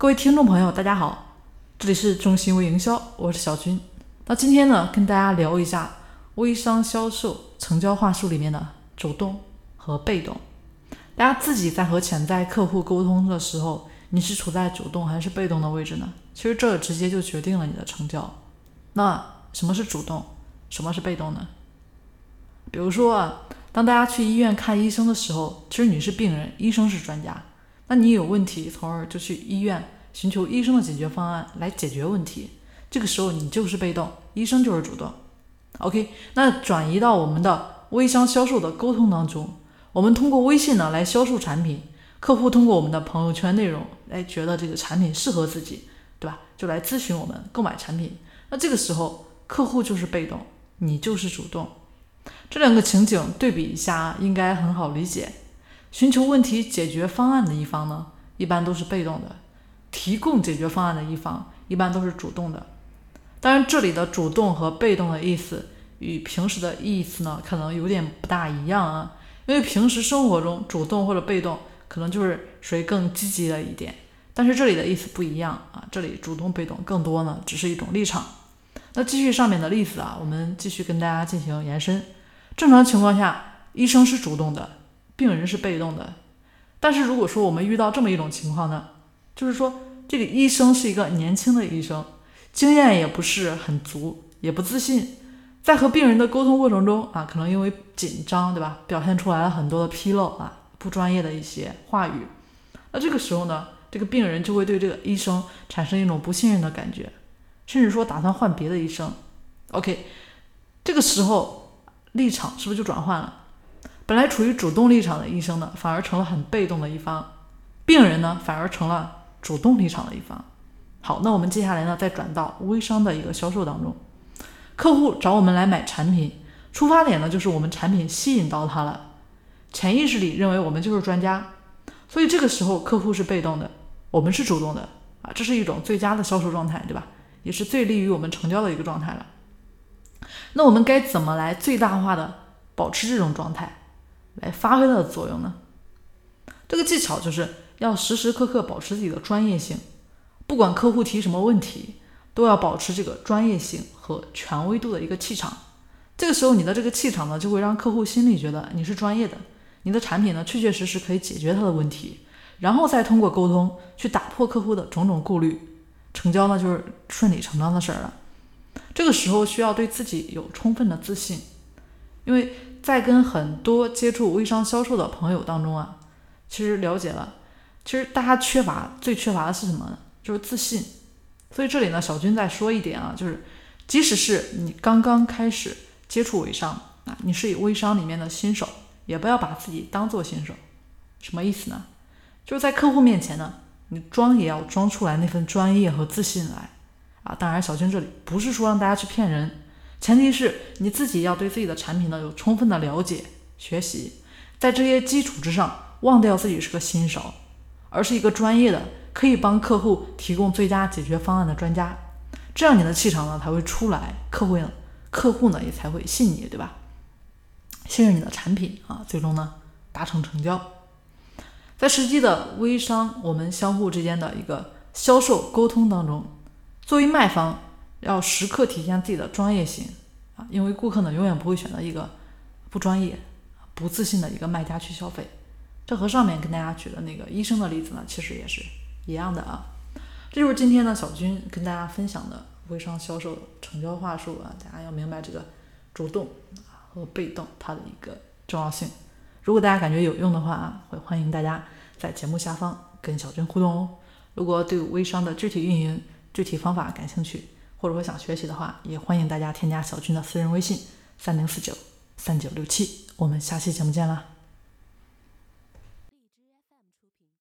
各位听众朋友，大家好，这里是中心微营销，我是小军。那今天呢，跟大家聊一下微商销售成交话术里面的主动和被动。大家自己在和潜在客户沟通的时候，你是处在主动还是被动的位置呢？其实这直接就决定了你的成交。那什么是主动，什么是被动呢？比如说啊，当大家去医院看医生的时候，其实你是病人，医生是专家。那你有问题，从而就去医院寻求医生的解决方案来解决问题。这个时候你就是被动，医生就是主动。OK，那转移到我们的微商销售的沟通当中，我们通过微信呢来销售产品，客户通过我们的朋友圈内容，哎，觉得这个产品适合自己，对吧？就来咨询我们购买产品。那这个时候客户就是被动，你就是主动。这两个情景对比一下，应该很好理解。寻求问题解决方案的一方呢，一般都是被动的；提供解决方案的一方，一般都是主动的。当然，这里的主动和被动的意思与平时的意思呢，可能有点不大一样啊。因为平时生活中，主动或者被动可能就是谁更积极了一点，但是这里的意思不一样啊。这里主动被动更多呢，只是一种立场。那继续上面的例子啊，我们继续跟大家进行延伸。正常情况下，医生是主动的。病人是被动的，但是如果说我们遇到这么一种情况呢，就是说这个医生是一个年轻的医生，经验也不是很足，也不自信，在和病人的沟通过程中啊，可能因为紧张，对吧，表现出来了很多的纰漏啊，不专业的一些话语，那这个时候呢，这个病人就会对这个医生产生一种不信任的感觉，甚至说打算换别的医生。OK，这个时候立场是不是就转换了？本来处于主动立场的医生呢，反而成了很被动的一方；病人呢，反而成了主动立场的一方。好，那我们接下来呢，再转到微商的一个销售当中，客户找我们来买产品，出发点呢就是我们产品吸引到他了，潜意识里认为我们就是专家，所以这个时候客户是被动的，我们是主动的啊，这是一种最佳的销售状态，对吧？也是最利于我们成交的一个状态了。那我们该怎么来最大化的保持这种状态？来发挥它的作用呢？这个技巧就是要时时刻刻保持自己的专业性，不管客户提什么问题，都要保持这个专业性和权威度的一个气场。这个时候，你的这个气场呢，就会让客户心里觉得你是专业的，你的产品呢，确确实实可以解决他的问题，然后再通过沟通去打破客户的种种顾虑，成交呢就是顺理成章的事儿了。这个时候需要对自己有充分的自信，因为。在跟很多接触微商销售的朋友当中啊，其实了解了，其实大家缺乏最缺乏的是什么呢？就是自信。所以这里呢，小军再说一点啊，就是即使是你刚刚开始接触微商啊，你是以微商里面的新手，也不要把自己当做新手。什么意思呢？就是在客户面前呢，你装也要装出来那份专业和自信来啊。当然，小军这里不是说让大家去骗人。前提是你自己要对自己的产品呢有充分的了解、学习，在这些基础之上，忘掉自己是个新手，而是一个专业的，可以帮客户提供最佳解决方案的专家，这样你的气场呢才会出来，客户呢，客户呢也才会信你，对吧？信任你的产品啊，最终呢达成成交。在实际的微商，我们相互之间的一个销售沟通当中，作为卖方。要时刻体现自己的专业性啊，因为顾客呢永远不会选择一个不专业、不自信的一个卖家去消费。这和上面跟大家举的那个医生的例子呢，其实也是一样的啊。这就是今天呢小军跟大家分享的微商销售成交话术啊，大家要明白这个主动和被动它的一个重要性。如果大家感觉有用的话啊，会欢迎大家在节目下方跟小军互动哦。如果对微商的具体运营、具体方法感兴趣，或者说想学习的话，也欢迎大家添加小军的私人微信：三零四九三九六七。我们下期节目见啦！